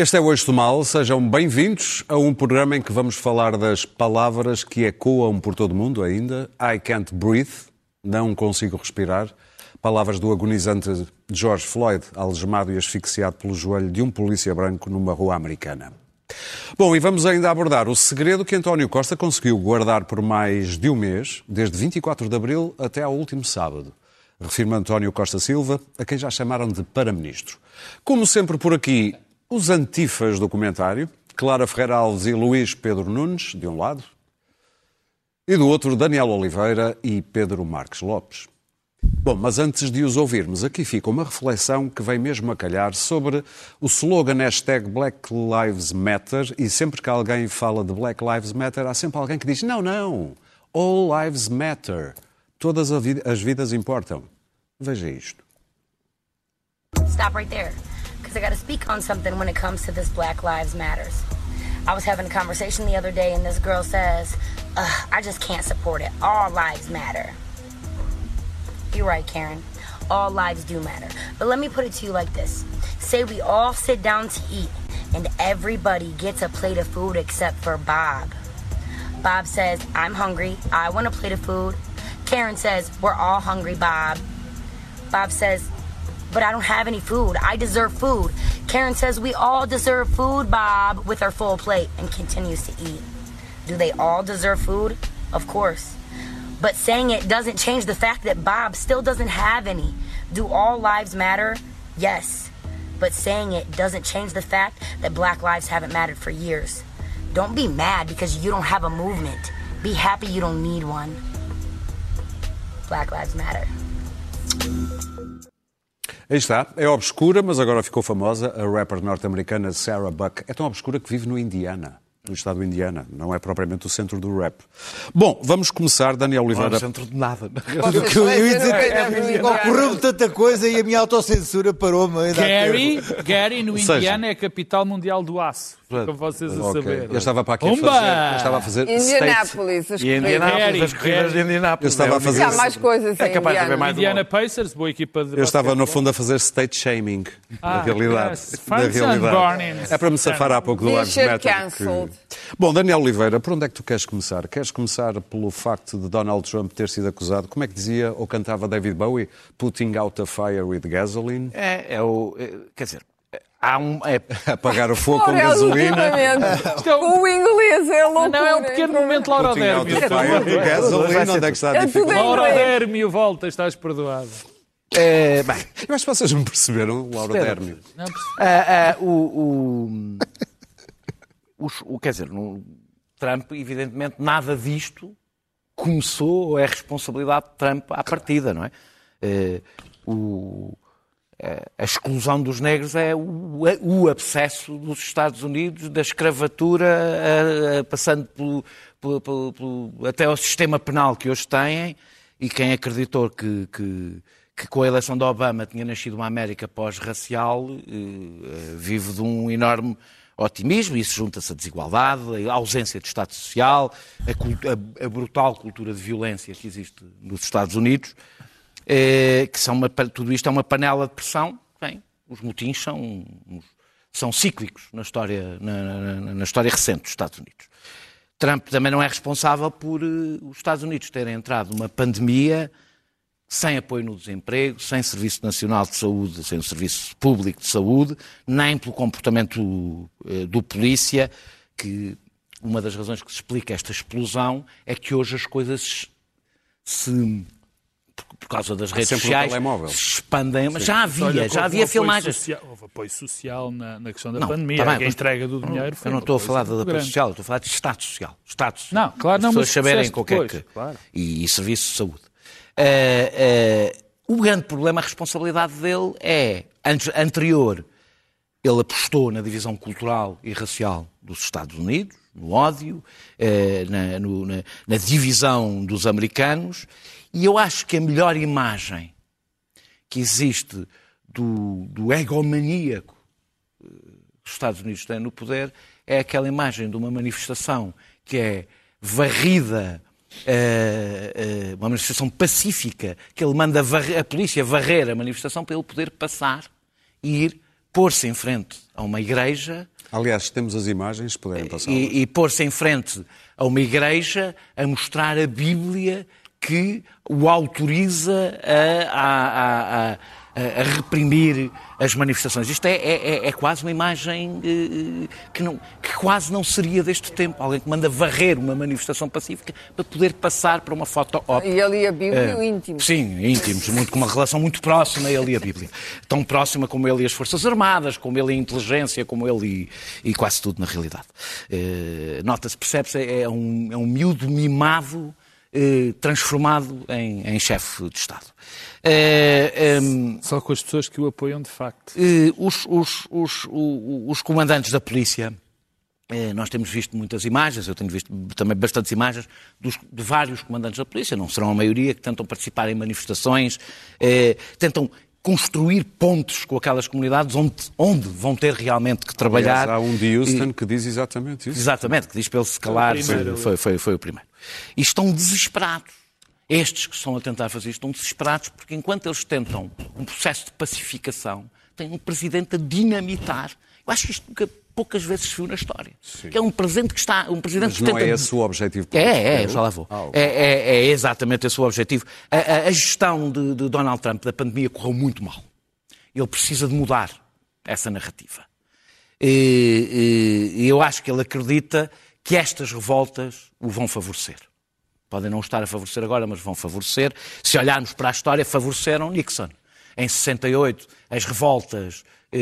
Este é o Eixo do Mal, sejam bem-vindos a um programa em que vamos falar das palavras que ecoam por todo o mundo ainda. I can't breathe, não consigo respirar. Palavras do agonizante George Floyd, algemado e asfixiado pelo joelho de um polícia branco numa rua americana. Bom, e vamos ainda abordar o segredo que António Costa conseguiu guardar por mais de um mês, desde 24 de abril até ao último sábado. Refirma António Costa Silva, a quem já chamaram de para-ministro. Como sempre por aqui, os antifas do comentário, Clara Ferreira Alves e Luís Pedro Nunes, de um lado, e do outro Daniel Oliveira e Pedro Marques Lopes. Bom, mas antes de os ouvirmos, aqui fica uma reflexão que vem mesmo a calhar sobre o slogan hashtag Black Lives Matter e sempre que alguém fala de Black Lives Matter, há sempre alguém que diz não, não, All Lives Matter. Todas as vidas importam. Veja isto. Stop right there. Because I got to speak on something when it comes to this Black Lives Matters. I was having a conversation the other day, and this girl says, I just can't support it. All lives matter. You're right, Karen. All lives do matter. But let me put it to you like this say we all sit down to eat, and everybody gets a plate of food except for Bob. Bob says, I'm hungry. I want a plate of food. Karen says, We're all hungry, Bob. Bob says, but I don't have any food. I deserve food. Karen says we all deserve food, Bob, with our full plate and continues to eat. Do they all deserve food? Of course. But saying it doesn't change the fact that Bob still doesn't have any. Do all lives matter? Yes. But saying it doesn't change the fact that black lives haven't mattered for years. Don't be mad because you don't have a movement. Be happy you don't need one. Black Lives Matter. Aí está, é obscura, mas agora ficou famosa, a rapper norte-americana Sarah Buck. É tão obscura que vive no Indiana no estado do Indiana, não é propriamente o centro do rap. Bom, vamos começar, Daniel Oliveira. Não é o centro de nada. Eu, eu ia dizer, ocorreu-me tanta coisa e a minha autocensura parou-me. Gary, Gary, no Indiana, é a capital mundial do aço. Como vocês a okay. saber. Eu estava para aqui a fazer, eu estava a fazer Indianápolis, as, e Indianápolis, as corridas de Indianápolis. Eu estava a fazer... Há mais coisas é capaz de haver mais Indiana Pacers, boa equipa de Eu estava, no fundo, a fazer state shaming, ah, na realidade. Yes. Na realidade. É para me safar há pouco do Lives Matter. Que... Bom, Daniel Oliveira, por onde é que tu queres começar? Queres começar pelo facto de Donald Trump ter sido acusado, como é que dizia ou cantava David Bowie? Putting out a fire with gasoline? É, é o... É, quer dizer, Há um, é, apagar o fogo com gasolina. É o inglês é louco. Não, é um pequeno momento Laura Dermio. Gasolina, onde é que está a é dificuldade? Laura Dermio, volta, estás perdoado. É, bem, eu acho que vocês não perceberam, Laura Dermio. Não ah, ah, o, o, o, o, quer dizer, no Trump, evidentemente, nada disto começou ou é responsabilidade de Trump à partida, não é? Uh, o, a exclusão dos negros é o, o abscesso dos Estados Unidos, da escravatura, a, a, passando pelo, pelo, pelo, até ao sistema penal que hoje têm, e quem acreditou que, que, que com a eleição de Obama tinha nascido uma América pós-racial, eh, vive de um enorme otimismo, isso junta-se à desigualdade, à ausência de Estado Social, a, a, brutal cultura de violência que existe nos Estados Unidos, eh, que são uma, tudo isto é uma panela de pressão. Bem, os motins são, são cíclicos na história, na, na, na história recente dos Estados Unidos. Trump também não é responsável por uh, os Estados Unidos terem entrado numa pandemia sem apoio no desemprego, sem Serviço Nacional de Saúde, sem o Serviço Público de Saúde, nem pelo comportamento uh, do polícia, que uma das razões que se explica esta explosão é que hoje as coisas se por causa das redes sociais, se expandem. Mas já havia, Olha, já havia filmagens. Social, houve apoio social na, na questão da não, pandemia. Tá bem, a entrega do dinheiro Eu não estou a falar de apoio social, estou a falar de Estado Social. Estado social. Não, claro, não, As pessoas saberem qualquer que. Claro. E, e serviço de saúde. Uh, uh, o grande problema, a responsabilidade dele é, anterior, ele apostou na divisão cultural e racial dos Estados Unidos, no ódio, uh, na, no, na, na divisão dos americanos, e eu acho que a melhor imagem que existe do, do egomaníaco que eh, os Estados Unidos têm no poder é aquela imagem de uma manifestação que é varrida, uh, uma manifestação pacífica, que ele manda varrer, a polícia varrer a manifestação para ele poder passar e ir pôr-se em frente a uma igreja. Aliás, temos as imagens, podem passar. E, e pôr-se em frente a uma igreja a mostrar a Bíblia que o autoriza a, a, a, a reprimir as manifestações. Isto é, é, é quase uma imagem eh, que, não, que, quase não seria deste tempo. Alguém que manda varrer uma manifestação pacífica para poder passar para uma foto óptica. E ali a Bíblia uh, íntimos. Sim, íntimos, muito, com uma relação muito próxima ele e a Bíblia. Tão próxima como ele e as Forças Armadas, como ele e a inteligência, como ele e, e quase tudo na realidade. Uh, Nota-se, percebe-se, é um, é um miúdo mimado eh, transformado em, em chefe de Estado. Eh, ehm, Só com as pessoas que o apoiam de facto. Eh, os, os, os, os comandantes da polícia. Nós temos visto muitas imagens, eu tenho visto também bastantes imagens dos, de vários comandantes da polícia, não serão a maioria, que tentam participar em manifestações, tentam construir pontos com aquelas comunidades onde, onde vão ter realmente que trabalhar. Aliás, há um de Houston e, que diz exatamente isso. Exatamente, que diz para ele se calar. Foi, foi, foi, foi o primeiro. E estão desesperados. Estes que estão a tentar fazer isto estão desesperados porque enquanto eles tentam um processo de pacificação, tem um presidente a dinamitar. Eu acho que isto nunca poucas vezes se viu na história. Sim. Que é um presente que está. Um presidente Mas não tenta... é esse o objetivo político? É, é, já lá vou. Ah, okay. é, é, é, exatamente esse o objetivo. A, a, a gestão de, de, Donald Trump da pandemia correu muito mal. Ele precisa de mudar essa narrativa. E, e, eu acho que ele acredita que estas revoltas o vão favorecer. Podem não estar a favorecer agora, mas vão favorecer. Se olharmos para a história, favoreceram Nixon. Em 68, as revoltas eh,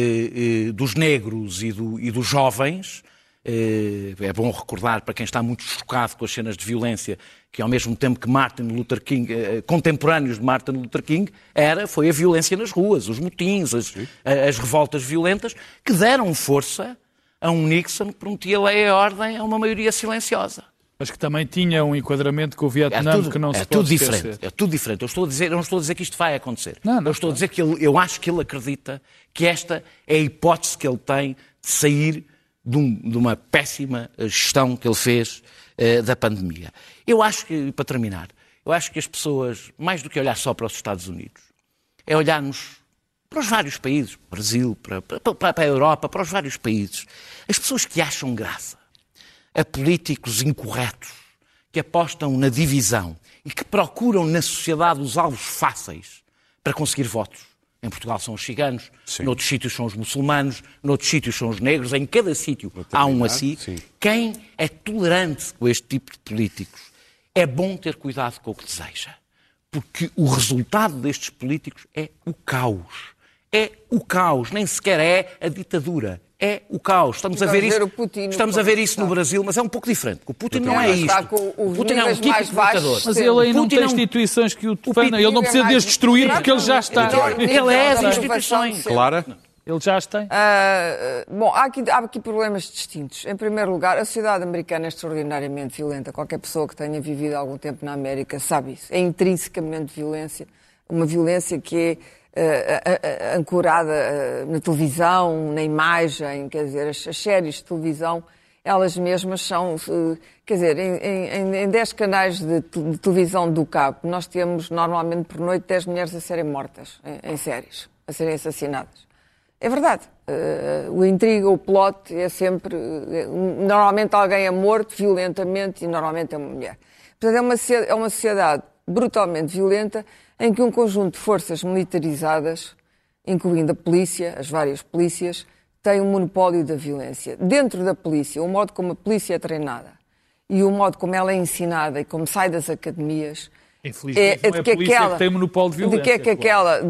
eh, dos negros e, do, e dos jovens. Eh, é bom recordar, para quem está muito chocado com as cenas de violência, que ao mesmo tempo que Martin Luther King, contemporâneos de Martin Luther King, era, foi a violência nas ruas, os motins, as, as revoltas violentas, que deram força a um Nixon que prometia lei e ordem a uma maioria silenciosa. Mas que também tinha um enquadramento com o Vietnã é tudo, que não é se tudo pode diferente. Esquecer. É tudo diferente. Eu, estou a dizer, eu não estou a dizer que isto vai acontecer. Não, não, eu estou a dizer que ele, eu acho que ele acredita que esta é a hipótese que ele tem de sair de, um, de uma péssima gestão que ele fez uh, da pandemia. Eu acho que, para terminar, eu acho que as pessoas, mais do que olhar só para os Estados Unidos, é olharmos para os vários países, Brasil, para, para, para a Europa, para os vários países. As pessoas que acham graça a políticos incorretos, que apostam na divisão e que procuram na sociedade os alvos fáceis para conseguir votos. Em Portugal são os ciganos, sim. noutros sítios são os muçulmanos, noutros sítios são os negros, em cada sítio há um assim. Sim. Quem é tolerante com este tipo de políticos é bom ter cuidado com o que deseja. Porque o resultado destes políticos é o caos. É o caos, nem sequer é a ditadura é o caos. Estamos a ver isso. Putin, estamos a ver isso no Brasil, mas é um pouco diferente. O Putin não é isto. O Putin é um tipo de ditador. Mas ele aí não tem instituições que o defendam. Ele não precisa de destruir porque ele já está. Ele é as instituições. Clara? Ele já as tem? Uh, bom, há aqui, há aqui problemas distintos. Em primeiro lugar, a sociedade americana é extraordinariamente violenta. Qualquer pessoa que tenha vivido algum tempo na América sabe isso. É intrinsecamente violência. Uma violência que é uh, ancorada uh, na televisão, na imagem, quer dizer, as, as, séries de televisão, elas mesmas são, quer dizer, em, em, em 10 canais de, de, televisão do cabo, nós temos normalmente por noite 10 mulheres a serem mortas em, em séries, a serem assassinadas. É verdade. O intriga, o plot é sempre. Normalmente alguém é morto violentamente e normalmente é uma mulher. Portanto, é uma, é uma sociedade brutalmente violenta em que um conjunto de forças militarizadas, incluindo a polícia, as várias polícias, tem um monopólio da violência. Dentro da polícia, o modo como a polícia é treinada e o modo como ela é ensinada e como sai das academias é, é, de que, é que aquela, que tem monopólio de violência. De que é que aquela,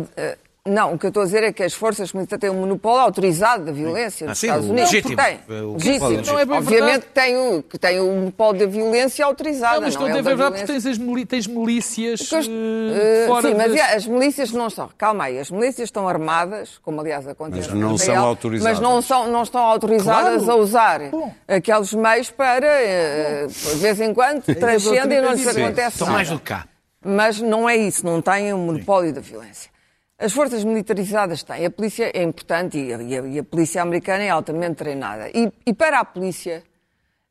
não, o que eu estou a dizer é que as forças militares têm um monopólio autorizado da violência nos ah, Estados Unidos. Legítimo. Tem. legítimo. Não é Obviamente que tem, o, que tem um monopólio da violência autorizada. Não, mas não, não é verdade porque tens, as tens milícias uh, fora Sim, mas das... as milícias não estão. Calma aí, as milícias estão armadas, como aliás acontece. Mas não são autorizadas. Mas não, são, não estão autorizadas claro. a usar Bom. aqueles meios para, uh, de vez em quando, transcendem e não lhes acontece Estão mais do que cá. Mas não é isso, não têm um monopólio Sim. da violência. As forças militarizadas têm. A polícia é importante e a, e a polícia americana é altamente treinada. E, e, para a polícia,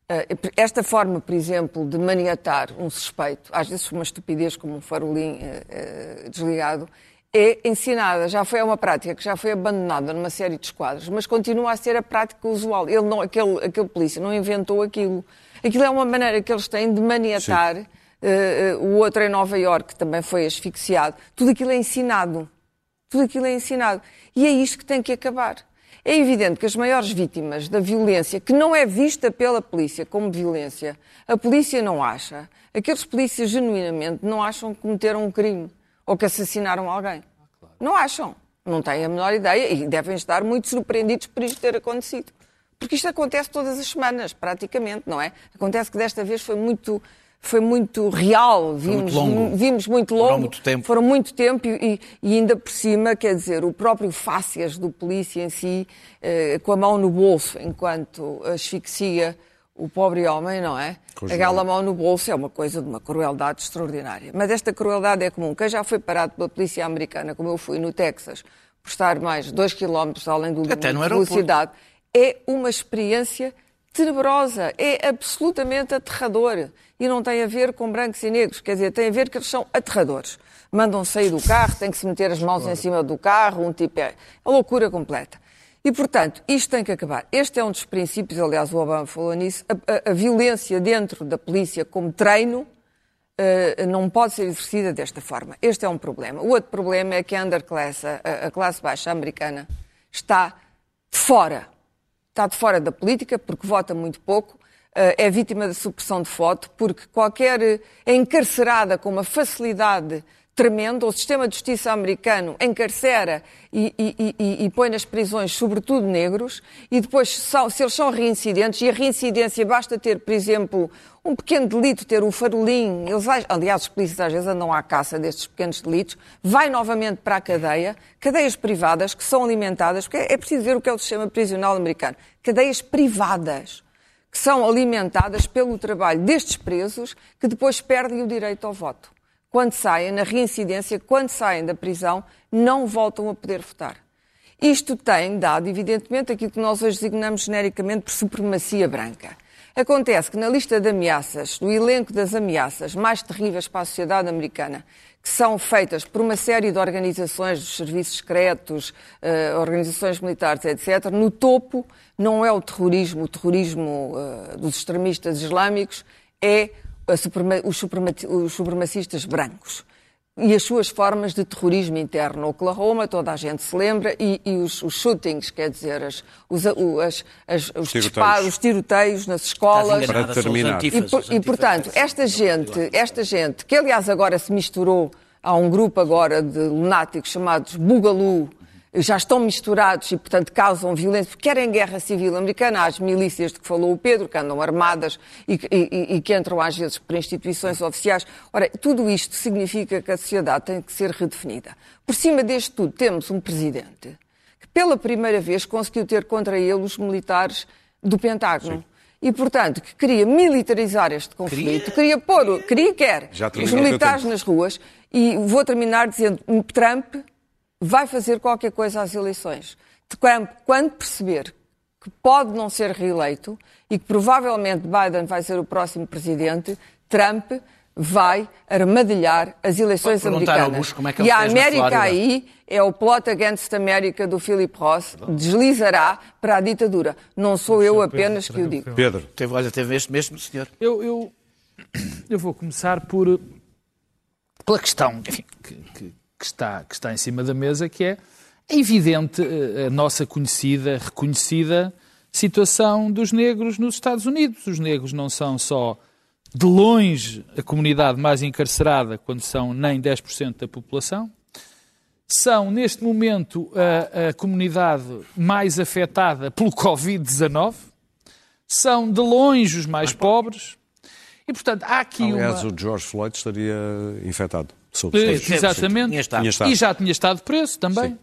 eh, esta forma, por exemplo, de maniatar um suspeito, às vezes uma estupidez como um farolim uh, uh, desligado, é ensinada, já foi uma prática que já foi abandonada numa série de esquadros, mas continua a ser a prática usual. Ele não, aquele, aquele polícia não inventou aquilo. Aquilo é uma maneira que eles têm de maniatar uh, uh, o outro em Nova Iorque, que também foi asfixiado. Tudo aquilo é ensinado. Tudo aquilo é ensinado. E é isto que tem que acabar. É evidente que as maiores vítimas da violência, que não é vista pela polícia como violência, a polícia não acha. Aqueles polícias genuinamente não acham que cometeram um crime ou que assassinaram alguém. Não acham. Não têm a menor ideia e devem estar muito surpreendidos por isto ter acontecido. Porque isto acontece todas as semanas, praticamente, não é? Acontece que desta vez foi muito, foi muito real, vimos muito longo. vimos muito longo, Foram muito tempo. foram muito tempo e, e, ainda por cima, quer dizer, o próprio fácias do polícia em si, eh, com a mão no bolso, enquanto asfixia o pobre homem, não é? Aquela mão no bolso é uma coisa de uma crueldade extraordinária. Mas esta crueldade é comum. Quem já foi parado pela polícia americana, como eu fui no Texas, por estar mais dois quilómetros além do limite de velocidade, é uma experiência tenebrosa, é absolutamente aterrador. E não tem a ver com brancos e negros, quer dizer, tem a ver que eles são aterradores. Mandam sair do carro, têm que se meter as mãos em cima do carro, um tipo é a loucura completa. E, portanto, isto tem que acabar. Este é um dos princípios, aliás, o Obama falou nisso, a, a, a violência dentro da polícia como treino uh, não pode ser exercida desta forma. Este é um problema. O outro problema é que a underclass, a, a classe baixa americana, está de fora. Está de fora da política porque vota muito pouco, uh, é vítima da supressão de voto, porque qualquer. é encarcerada com uma facilidade tremenda. O sistema de justiça americano encarcera e, e, e, e, põe nas prisões, sobretudo negros, e depois, se eles são reincidentes, e a reincidência basta ter, por exemplo, um pequeno delito, ter um farolim, eles, aliás, os polícias às vezes andam à caça destes pequenos delitos, vai novamente para a cadeia, cadeias privadas que são alimentadas, porque é preciso ver o que é o sistema prisional americano, cadeias privadas que são alimentadas pelo trabalho destes presos que depois perdem o direito ao voto quando saem, na reincidência, quando saem da prisão, não voltam a poder votar. Isto tem dado, evidentemente, aquilo que nós hoje designamos genericamente por supremacia branca. Acontece que na lista de ameaças, do elenco das ameaças mais terríveis para a sociedade americana, que são feitas por uma série de organizações dos serviços secretos, uh, organizações militares, etc., no topo não é o terrorismo, o terrorismo uh, dos extremistas islâmicos, é os, os supremacistas brancos e as suas formas de terrorismo interno. Oklahoma, toda a gente se lembra, e, e os, os, shootings, quer dizer, as, os, as, as, os, disparos, os tiroteios nas escolas. Para terminar. E, e, portanto, esta gente, esta gente, que aliás agora se misturou a um grupo agora de lunáticos chamados Bugalu, já estão misturados e, portanto, causam violência, porque querem guerra civil americana, as milícias de que falou o Pedro, que andam armadas e, e, e, que entram às vezes por instituições oficiais. Ora, tudo isto significa que a sociedade tem que ser redefinida. Por cima deste tudo, temos um presidente que, pela primeira vez, conseguiu ter contra ele os militares do Pentágono. Sim. E, portanto, que queria militarizar este conflito, queria, queria pôr, queria quer, os militares nas ruas. E vou terminar dizendo, Trump vai fazer qualquer coisa às eleições. Quando perceber que pode não ser reeleito e que provavelmente Biden vai ser o próximo presidente, Trump vai armadilhar as eleições americanas. É que e a América aí é o plot against America do Philip Ross, deslizará para a ditadura. Não sou eu apenas que o digo. Pedro. Teve, olha, teve este mesmo senhor. Eu, eu, eu vou começar por pela questão enfim, que, que, que está, que está em cima da mesa, que é, é evidente eh, a nossa conhecida, reconhecida situação dos negros nos Estados Unidos. Os negros não são só de longe a comunidade mais encarcerada, quando são nem 10% da população, são neste momento a, a comunidade mais afetada pelo Covid-19, são de longe os mais pobres. E, portanto, há aqui Aliás, uma... o George Floyd estaria infectado. Exatamente. Tinha estado. Tinha estado. E já tinha estado preso também. Sim.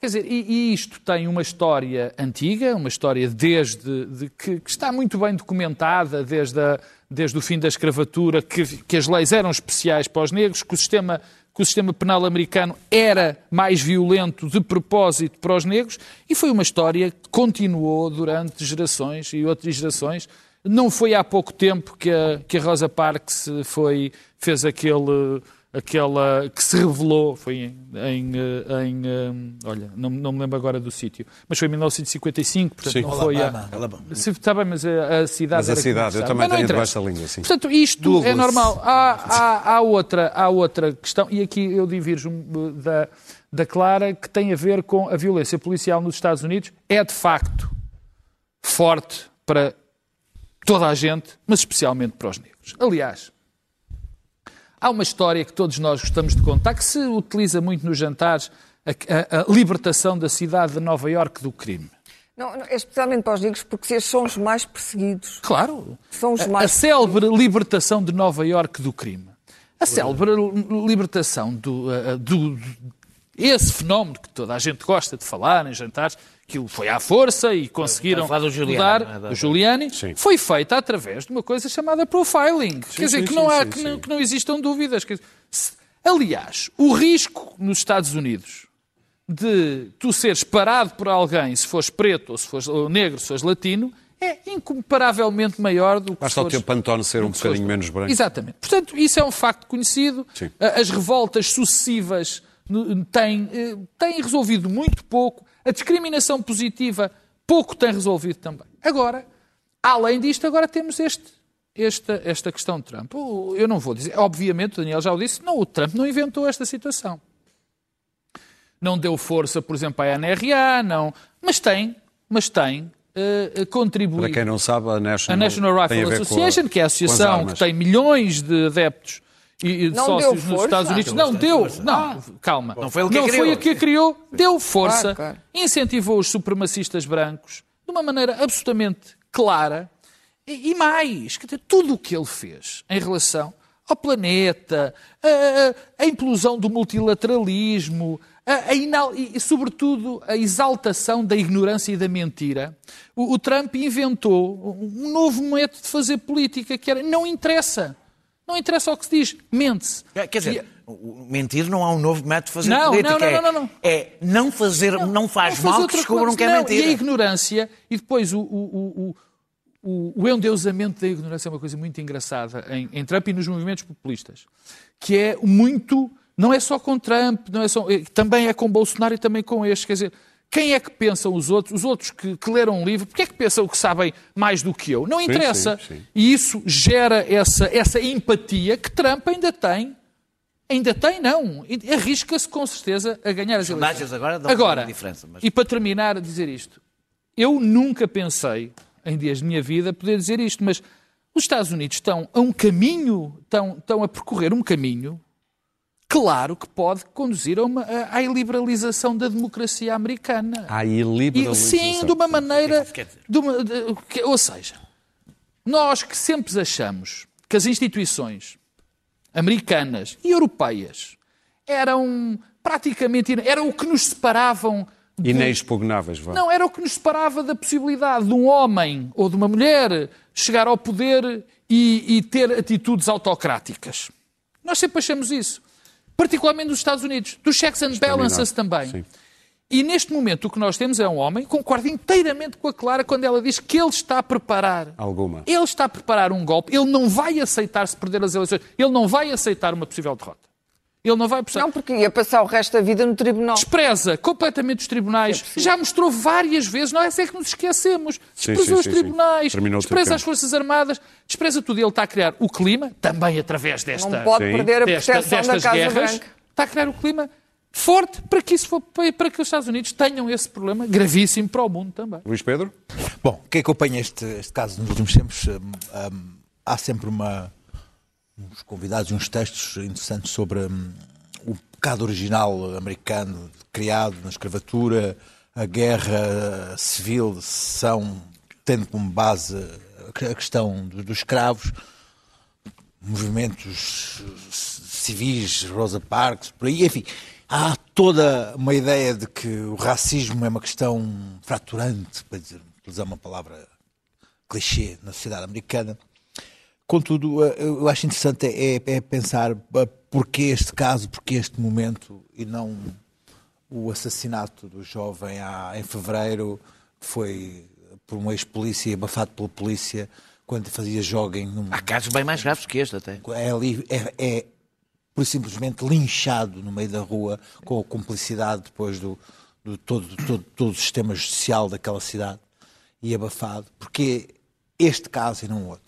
Quer dizer, e, e, isto tem uma história antiga, uma história desde de, que, que, está muito bem documentada, desde, a, desde o fim da escravatura, que, que, as leis eram especiais para os negros, que o, sistema, que o sistema penal americano era mais violento de propósito para os negros, e foi uma história que continuou durante gerações e outras gerações. Não foi há pouco tempo que a, que a Rosa Parks foi, fez aquele aquela que se revelou, foi em, em, eh, em, eh, olha, não, não me lembro agora do sítio, mas foi em 1955, portanto Sim. não foi a... Alabama, Alabama. Se, está bem, mas a, a cidade Mas a cidade, eu também tenho debaixo da língua, sim. Portanto, isto Douglas. é normal. Há, há, há, outra, há outra questão, e aqui eu divirjo da, da Clara, que tem a ver com a violência policial nos Estados Unidos. É de facto forte para toda a gente, mas especialmente para os negros. Aliás, há uma história que todos nós gostamos de contar, que se utiliza muito nos jantares, a, a- a libertação da cidade de Nova Iorque do crime. Não, não, especialmente para os negros, porque são os mais perseguidos. Claro. São os A- mais A célebre libertação de Nova Iorque do crime. A célebre libertação do- do- esse fenómeno que toda a gente gosta de falar em jantares, que foi à força e conseguiram do mudar, é? Do Giuliani, Sim. foi feita através de uma coisa chamada profiling. Quer dizer, sim, que não, sim, há, sim, que, sim. não, que não existam dúvidas. Quer dizer, se- aliás, o risco nos Estados Unidos de tu seres parado por alguém, se fores preto ou se fores ou negro, se fores latino, é incomparavelmente maior do que Basta se o fores... teu pantone ser um fores- bocadinho menos branco. Exatamente. Portanto, isso é um facto conhecido. Sim. As revoltas sucessivas têm, eh, têm resolvido muito pouco. A discriminação positiva pouco tem resolvido também. Agora, além disto, agora temos este, esta, esta questão de Trump. Eu não vou dizer, obviamente, o Daniel já o disse, não, o Trump não inventou esta situação. Não deu força, por exemplo, à NRA, não, mas tem, mas tem eh, contribuído. Para quem não sabe, a National, A National tem a Rifle Association, que é a associação que tem milhões de adeptos e e de Não sócios deu nos? Estados Unidos. Não, deu. Não, calma. Não foi ele que Não criou. foi a que a criou. Deu força. Claro, claro. Incentivou os supremacistas brancos de uma maneira absolutamente clara. E, e mais, quer dizer, tudo o que ele fez em relação ao planeta, a, a- a implosão do multilateralismo, a, a inal- e, e, sobretudo, a exaltação da ignorância e da mentira. O, o Trump inventou um novo método de fazer política, que era não interessa. Não interessa o que se diz, mente-se. Quer dizer, o- o mentir não há um novo método de fazer Não, política. não, não, é- não, não. É não fazer, não, faz Não mal que descubram que é Não, mentira. E a ignorância, e depois o, o, o, o, endeusamento da ignorância é uma coisa muito engraçada em, em Trump e nos movimentos populistas, que é muito. Não é só com Trump, não é só, é- também é com Bolsonaro e também com este. Quer dizer, quem é que pensam os outros? Os outros que, que leram um livro, porque é que pensam que sabem mais do que eu? Não interessa. sim, sim. E isso gera essa, essa empatia que Trump ainda tem. Ainda tem, não. Arrisca-se com certeza a ganhar as eleições. agora dão agora diferença, mas- E para terminar a dizer isto, eu nunca pensei, em dias de minha vida, poder dizer isto, mas os Estados Unidos estão a um caminho, estão, estão a percorrer um caminho, claro que pode conduzir a uma, a- à liberalização da democracia americana. Há E, iliberalização. sim, de uma maneira. quer dizer? de uma- de- que- ou seja, nós que sempre achamos que as instituições americanas e europeias eram praticamente. era o que nos separavam. de- Inexpugnáveis, vá. não, era o que nos separava da possibilidade de um homem ou de uma mulher chegar ao poder e, e ter atitudes autocráticas. Nós sempre achamos isso. Particularmente nos Estados Unidos. Dos checks and balances também. Sim. E neste momento o que nós temos é um homem, concordo inteiramente com a Clara quando ela diz que ele está a preparar. Alguma. Ele está a preparar um golpe. Ele não vai aceitar se perder as eleições. Ele não vai aceitar uma possível derrota. Ele não vai Não, porque ia passar o resto da vida no tribunal. despreza completamente os tribunais, já mostrou várias vezes, nós é que nos esquecemos, Sim, sim, os tribunais, despreza as Forças Armadas, despreza tudo. Ele está a criar o clima, também através desta, Não pode Sim. perder a desta- proteção da destas Casa guerras, Branca. está a criar o clima forte para que, isso for, para que os Estados Unidos tenham esse problema gravíssimo para o mundo também. Luís Pedro? Bom, quem acompanha este, este caso nos últimos tempos, hum, hum, há sempre uma, uns convidados uns textos interessantes sobre hum, o pecado original americano criado na escravatura, a guerra civil secessão, tendo como base a questão dos, dos escravos, movimentos civis, Rosa Parks, por aí, enfim. Há toda uma ideia de que o racismo é uma questão fraturante, para dizer, utilizar uma palavra clichê na sociedade americana. Contudo, eh, eu acho interessante é, é pensar eh, porquê este caso, porquê este momento e não o assassinato do jovem há, em fevereiro, que foi por um ex-polícia, abafado pela polícia, quando fazia jogging num, Há casos bem mais graves que este até. é é, é por simplesmente linchado no meio da rua com a cumplicidade depois do, do todo, todo, todo o sistema judicial daquela cidade e abafado, porque este caso e não outro.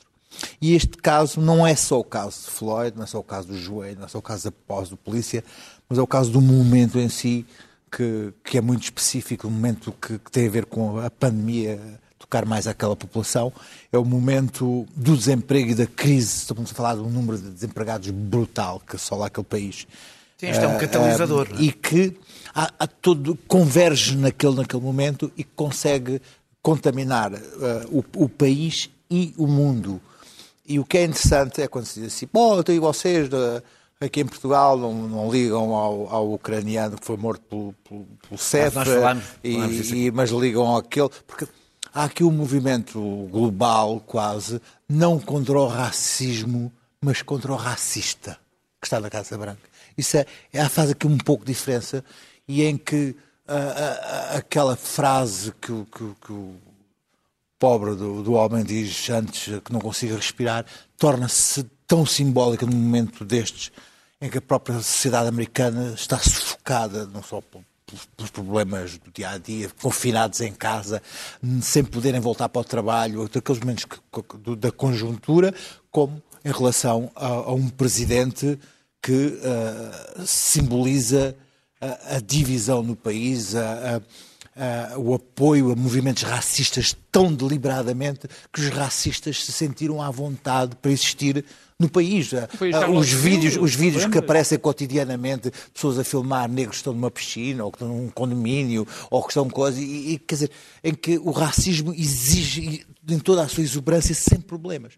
E este caso não é só o caso de Floyd, não é só o caso do joelho, não é só o caso da pós do polícia, mas é o caso do momento em si que, que é muito específico, um momento que, que tem a ver com a pandemia tocar mais àquela população, é o momento do desemprego e da crise. Estamos a falar de um número de desempregados brutal que assola aquele país. Sim, isto é um Ah, catalisador. ah, não é? e que há, há todo, converge naquele, naquele momento e consegue contaminar ah, o, o país e o mundo. E o que é interessante é quando se diz assim, bom, e vocês da- aqui em Portugal não, não ligam ao, ao ucraniano que foi morto pelo, pelo, pelo CEF, nós falámos- e- e- mas ligam àquele... Porque há aqui um movimento global, quase, não contra o racismo, mas contra o racista que está na Casa Branca. Isso é, é, faz aqui um pouco de diferença e em que ah, ah, ah, aquela frase que, que, que o pobre do, do homem diz antes que não consiga respirar, torna-se tão simbólica num momento destes em que a própria sociedade americana está sufocada, não só pelos- problemas do dia a dia, confinados em casa, sem poderem voltar para o trabalho, daqueles momentos que- do- da conjuntura, como em relação a, a um presidente que ah, simboliza a, a divisão no país, a- a- ah, o apoio a movimentos racistas tão deliberadamente que os racistas se sentiram à vontade para existir no país. Carlos os vídeos, os vídeos que aparecem cotidianamente, pessoas a filmar negros que estão numa piscina, ou que estão num condomínio, ou que estão coisa, e, e, quer dizer, em que o racismo exige, em toda a sua exuberância, sem problemas.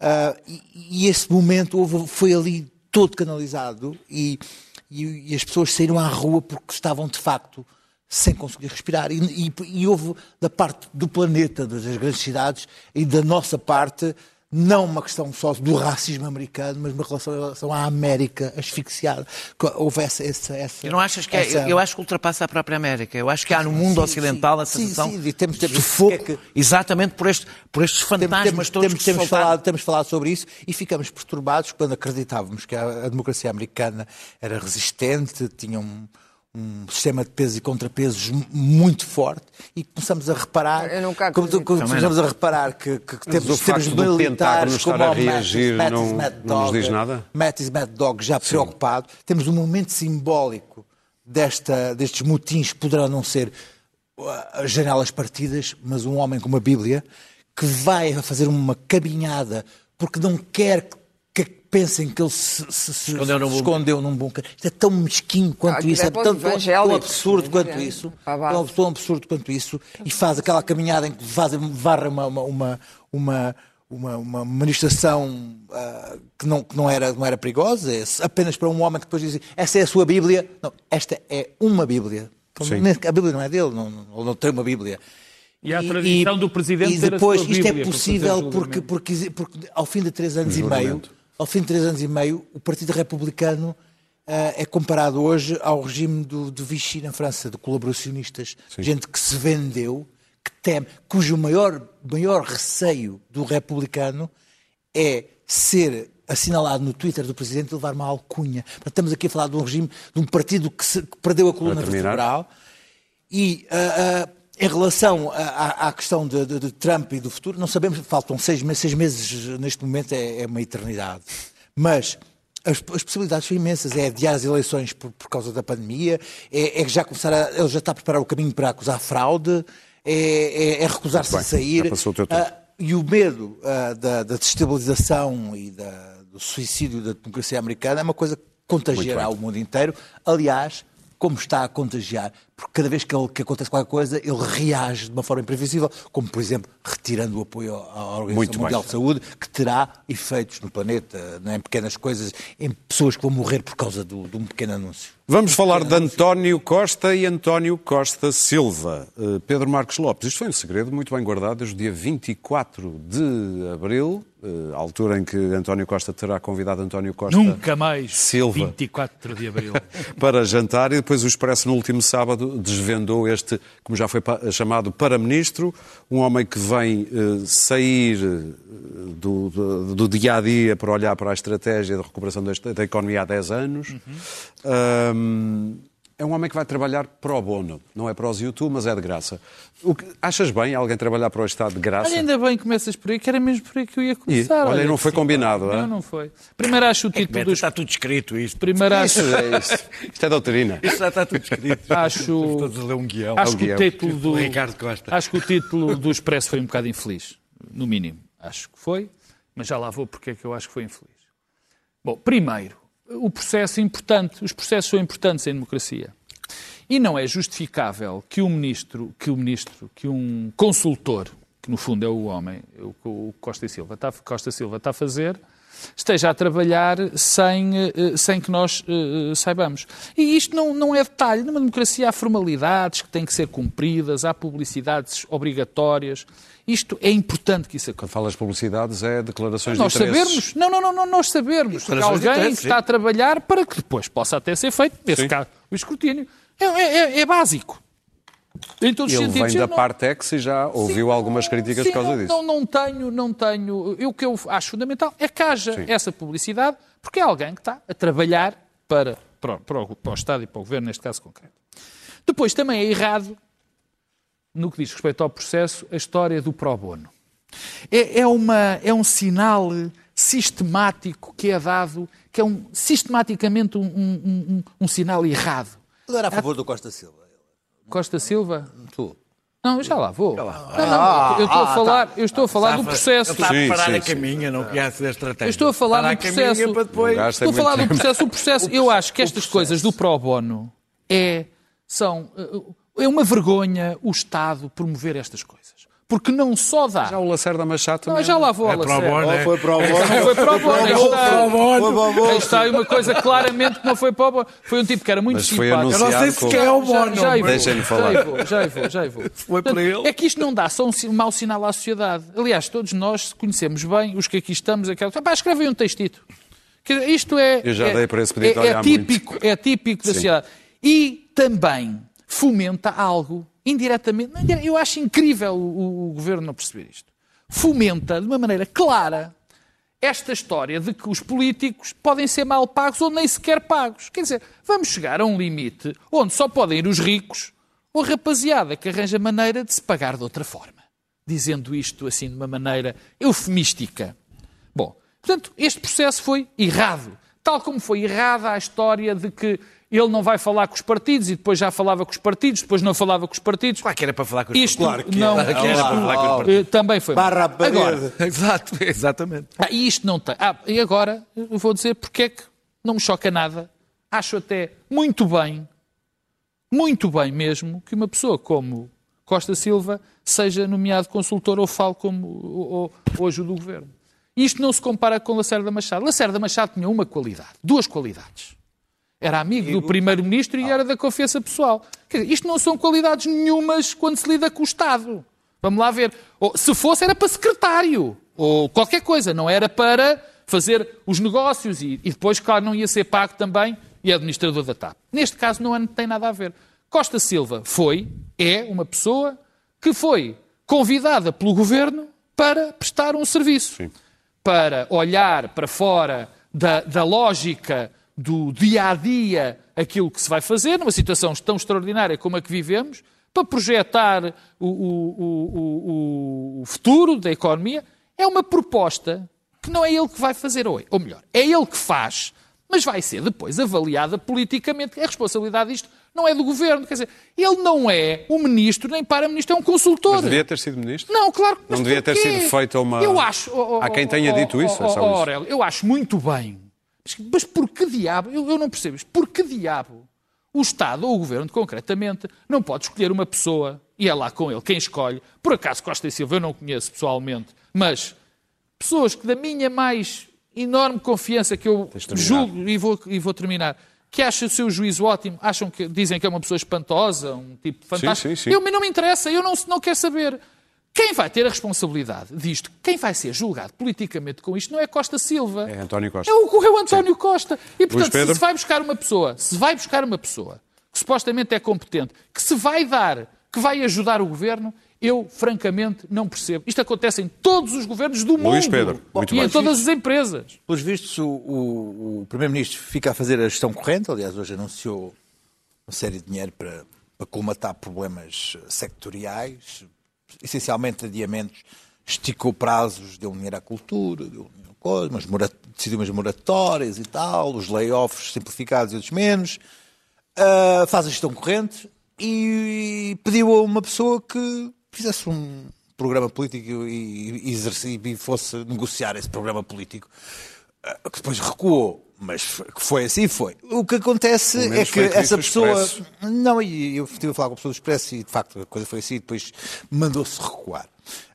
Ah, e, e esse momento houve- foi ali todo canalizado e, e- e as pessoas saíram à rua porque estavam de facto sem conseguir respirar. E, e- e houve da parte do planeta, das grandes cidades, e da nossa parte, não uma questão só do racismo americano, mas uma relação, em relação à América asfixiada. Houve essa. essa, essa Eu não achas que é, essa- eu acho que ultrapassa a própria América. Eu acho que há no mundo Sim, ocidental sim. a Sim, sensação sim, e temos- temos- de sufoco, é que- exatamente por, este, por estes fantasmas temos, todos temos, que temos falado, temos falado sobre isso e ficamos perturbados quando acreditávamos que a, a democracia americana era resistente, tinha um, um sistema de pesos e contrapesos mu- muito forte e começamos a reparar, Eu nunca como- como- começamos a reparar que, que, que temos, o temos militares estar como a o Mattis- reagir Mattis não- Mad não nos Dog, diz nada? Mattis Mad Dog já preocupado. Temos um momento simbólico desta, destes motins que poderão não ser uh, janelas partidas, mas um homem com uma Bíblia que vai fazer uma caminhada porque não quer que pensem que ele se, se- se- Escondeu num escondeu num bunker. Isto é tão mesquinho quanto Aquilo isso, é é tão, tão- absurdo é quanto isso. Base. Tão, tão absurdo quanto isso. E faz aquela caminhada em que fazem, varra uma, uma, uma, uma, uma- uma manifestação ah, que, não, que não, era, não era perigosa, é apenas para um homem que depois diz essa é a sua Bíblia. Não, esta é uma Bíblia. Então, Sim. A Bíblia não é dele, não, não, ele não tem uma Bíblia. E há a tradição do presidente E ter a depois, sua isto Bíblia é possível porque, julgamento. porque, porque ao fim de três anos e meio. Ao fim de três anos e meio, o Partido Republicano ah, é comparado hoje ao regime do, do Vichy na França, de colaboracionistas, gente que se vendeu, que teme, cujo maior, maior receio do republicano é ser assinalado no Twitter do Presidente e levar uma alcunha. Portanto, estamos aqui a falar de um regime, de um partido que, se- que perdeu a coluna vertebral e ah, ah, em relação à, à- questão de, de- de Trump e do futuro, não sabemos, faltam seis meses, seis meses neste momento é, é uma eternidade. Mas as, as possibilidades são imensas. É adiar as eleições por, por causa da pandemia, é, é já começar a, ele já está a preparar o caminho para acusar fraude, é, é- é recusar-se a sair. já passou o teu tempo. Ah, e o medo ah, da, da desestabilização e da- do suicídio da democracia americana é uma coisa que contagiará o mundo inteiro. Aliás, como está a contagiar, porque cada vez que, ele- que acontece qualquer coisa, ele reage de uma forma imprevisível, como por exemplo retirando o apoio à Organização Muito. Mundial de Saúde, que terá efeitos no planeta, né, em pequenas coisas, em pessoas que vão morrer por causa do- de um pequeno anúncio. Vamos falar de António Costa e António Costa Silva. Uh, Pedro Marcos Lopes, isto foi um segredo muito bem guardado desde o dia 24 de abril, a altura em que António Costa terá convidado António Costa Nunca mais. Silva 24 de abril. para jantar e depois o Expresso no último sábado desvendou este, como já foi chamado, para-ministro, um homem que vem eh, sair eh, do, do- do dia a dia para olhar para a estratégia de recuperação da, da economia há 10 anos. Ahm, é um homem que vai trabalhar pro bono. Não é para os YouTube, mas é de graça. O que- achas bem alguém trabalhar para o Estado de graça? Olha, ainda bem que começas por aí, que era mesmo por aí que eu ia começar. olha, não que foi sim. combinado, Não, é? não foi. Primeiro acho o título Meta, dos... Está tudo escrito isto. Primeiro acho... Isso é, isso. Isto é doutrina. Isto já está tudo escrito. Acho- todos a ler um guião. Acho que o guião. título do... O Ricardo Costa. Acho que o título do Expresso foi um bocado infeliz. No mínimo. Acho que foi. Mas já lá vou porque é que eu acho que foi infeliz. Bom, primeiro, o processo é importante. Os processos são importantes em democracia. E não é justificável que um ministro, que um ministro, que um consultor, que no fundo é o homem, o que o Costa Silva está, Costa Silva está a fazer, esteja a trabalhar sem, eh, sem que nós eh, saibamos. E isto não, não é detalhe. Numa democracia há formalidades que têm que ser cumpridas, há publicidades obrigatórias. Isto é importante que isso aconteça. Quando falas de publicidades, é declarações Nós de interesses. sabermos, não, não, não, não, nós sabermos que alguém está a trabalhar para que depois possa até ser feito, nesse Sim. caso, o escrutínio. É, é- é- é básico. Em todos os Ele sentidos. vem da não- Partex e já ouviu Sim, algumas críticas sim, por causa não, disso. Não, não tenho, não tenho. Eu, o que eu acho fundamental é que haja Sim. essa publicidade, porque é alguém que está a trabalhar para, para, o- para o, para o Estado e para o Governo, neste caso concreto. Depois também é errado, no que diz respeito ao processo, a história do pro bono. É, é, uma, é um sinal sistemático que é dado, que é um, sistematicamente um, um- um- um sinal errado. Era a favor do Costa Silva. Costa Silva? Tu. Não, eu já lá vou. Não, não, eu estou a falar, eu estou a falar do processo. Está a parar sim, a caminha, não conhece a estratégia. Eu estou a falar Parar do a caminha processo. Estou a falar do processo. O processo, eu acho que estas coisas do pro bono é, são, é uma vergonha o Estado promover estas coisas. Porque não só dá. Já o Lacerda Machado Não, também. já lá vou ao É pro Lacerda. bono, é? Foi para o bono. Foi pro bono. Aí Foi está. para o bono. Aí está aí uma coisa claramente que não foi para o bono. Foi um tipo que era muito Mas foi simpático. anunciado Eu não sei se quer o Já- bono. já, já, Deixem-me vou, falar. Já vou, já vou, já vou. Foi para ele. É que isto não dá só um mau sinal à sociedade. Aliás, todos nós conhecemos bem, os que aqui estamos, aquela. Pá, escrevem um textito. Isto é. Eu já é, dei para esse pedido é, é típico, é típico da Sim. sociedade. E também fomenta algo, indiretamente. não, Eu acho incrível o, o governo não perceber isto. Fomenta, de uma maneira clara, esta história de que os políticos podem ser mal pagos ou nem sequer pagos. Quer dizer, vamos chegar a um limite onde só podem ir os ricos ou a rapaziada que arranja maneira de se pagar de outra forma. Dizendo isto assim de uma maneira eufemística. Bom, portanto, este processo foi errado. Tal como foi errada a história de que ele não vai falar com os partidos e depois já falava com os partidos, depois não falava com os partidos. Claro que era para falar com os Isto Claro que não, era. Que era para falar com os eh, partidos. também foi. Barra. Agora, Exato, exatamente. ah, e isto não tem. Ah, e agora eu vou dizer porque é que não me choca nada. Acho até muito bem, muito bem mesmo, que uma pessoa como Costa Silva seja nomeado consultor ou fale como ou- ou- hoje o do governo. Isto não se compara com Lacerda Machado. Lacerda Machado tinha uma qualidade, duas qualidades. Era amigo do primeiro-ministro e era da confiança pessoal. Quer dizer, isto não são qualidades nenhumas quando se lida com o Estado. Vamos lá ver. Ou, se fosse, era para secretário. Ou qualquer coisa. Não era para fazer os negócios e, e depois, claro, não ia ser pago também e é administrador da TAP. Neste caso, não tem nada a ver. Costa Silva foi, é uma pessoa que foi convidada pelo governo para prestar um serviço para olhar para fora da, da lógica do dia a dia aquilo que se vai fazer, numa situação tão extraordinária como a que vivemos, para projetar o, o- o- o- o futuro da economia, é uma proposta que não é ele que vai fazer, ou, é- ou melhor, é ele que faz, mas vai ser depois avaliada politicamente. A responsabilidade disto não é do governo, quer dizer, ele não é um ministro nem para-ministro, é um consultor. Mas devia ter sido ministro? Não, claro que Não mas devia ter sido feita uma- Eu acho. oh, oh, Há quem tenha oh, dito isso, oh, é só isso. Aurélio, eu acho muito bem. Mas, mas por que diabo? Eu, eu não percebo isto. Por que diabo o Estado ou o Governo, concretamente, não pode escolher uma pessoa e é lá com ele quem escolhe? Por acaso Costa e Silva eu não conheço pessoalmente, mas pessoas que da minha mais enorme confiança que eu julgo e vou, e vou terminar. Que acham o seu juízo ótimo, acham que dizem que é uma pessoa espantosa, um tipo fantástico. sim, sim. Eu não me interessa, eu não, não quero saber. Quem vai ter a responsabilidade disto, quem vai ser julgado politicamente com isto, não é Costa Silva. É António Costa. É o, é o António Costa. E, portanto, se vai buscar uma pessoa, se vai buscar uma pessoa que supostamente é competente, que se vai dar, que vai ajudar o governo, eu, francamente, não percebo. Isto acontece em todos os governos do Luís mundo. Pedro, muito e bem. em todas as empresas. Pelos vistos, o, o- o Primeiro-Ministro fica a fazer a gestão corrente. Aliás, hoje anunciou uma série de dinheiro para, para colmatar problemas sectoriais, essencialmente adiamentos. Esticou prazos, deu dinheiro à cultura, deu coisa, mora- decidiu umas moratórias e tal, os layoffs simplificados e outros menos. Ah, faz a gestão corrente e pediu a uma pessoa que fizesse um programa político e, e, exerci- e fosse negociar esse programa político. Ah, que depois recuou, mas que foi assim, foi. O que acontece é que essa pessoa. Expresso. Não, e eu estive a falar com a pessoa do Expresso e de facto a coisa foi assim, e depois mandou-se recuar.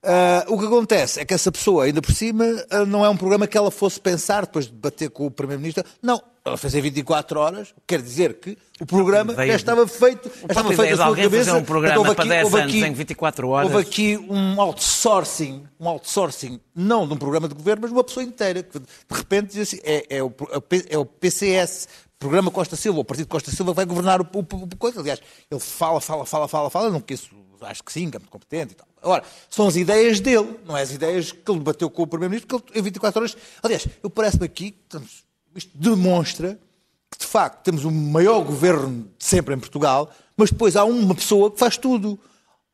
Ah, o que acontece é que essa pessoa, ainda por cima, ah, não é um programa que ela fosse pensar depois de debater com o Primeiro-Ministro. Não, ela fez em 24 horas, quer dizer que o programa já estava feito. já estava feito na de sua alguém cabeça. fazer um programa Então, houve para 10 houve anos em 24 horas. Houve aqui um outsourcing, um outsourcing, não de um programa de governo, mas de uma pessoa inteira, que de repente diz assim, é, é o, é o P- é PCS, Programa Costa Silva, o Partido Costa Silva vai governar o, o, o coisa. Aliás, ele fala, fala, fala, fala, fala, não conheço, acho que sim, que é muito competente e tal. Agora, são as ideias dele, não é as ideias que ele debateu com o Primeiro-Ministro, que ele, em 24 horas. Aliás, eu parece-me aqui, que estamos- isto demonstra que de facto temos o maior governo de sempre em Portugal, mas depois há uma pessoa que faz tudo.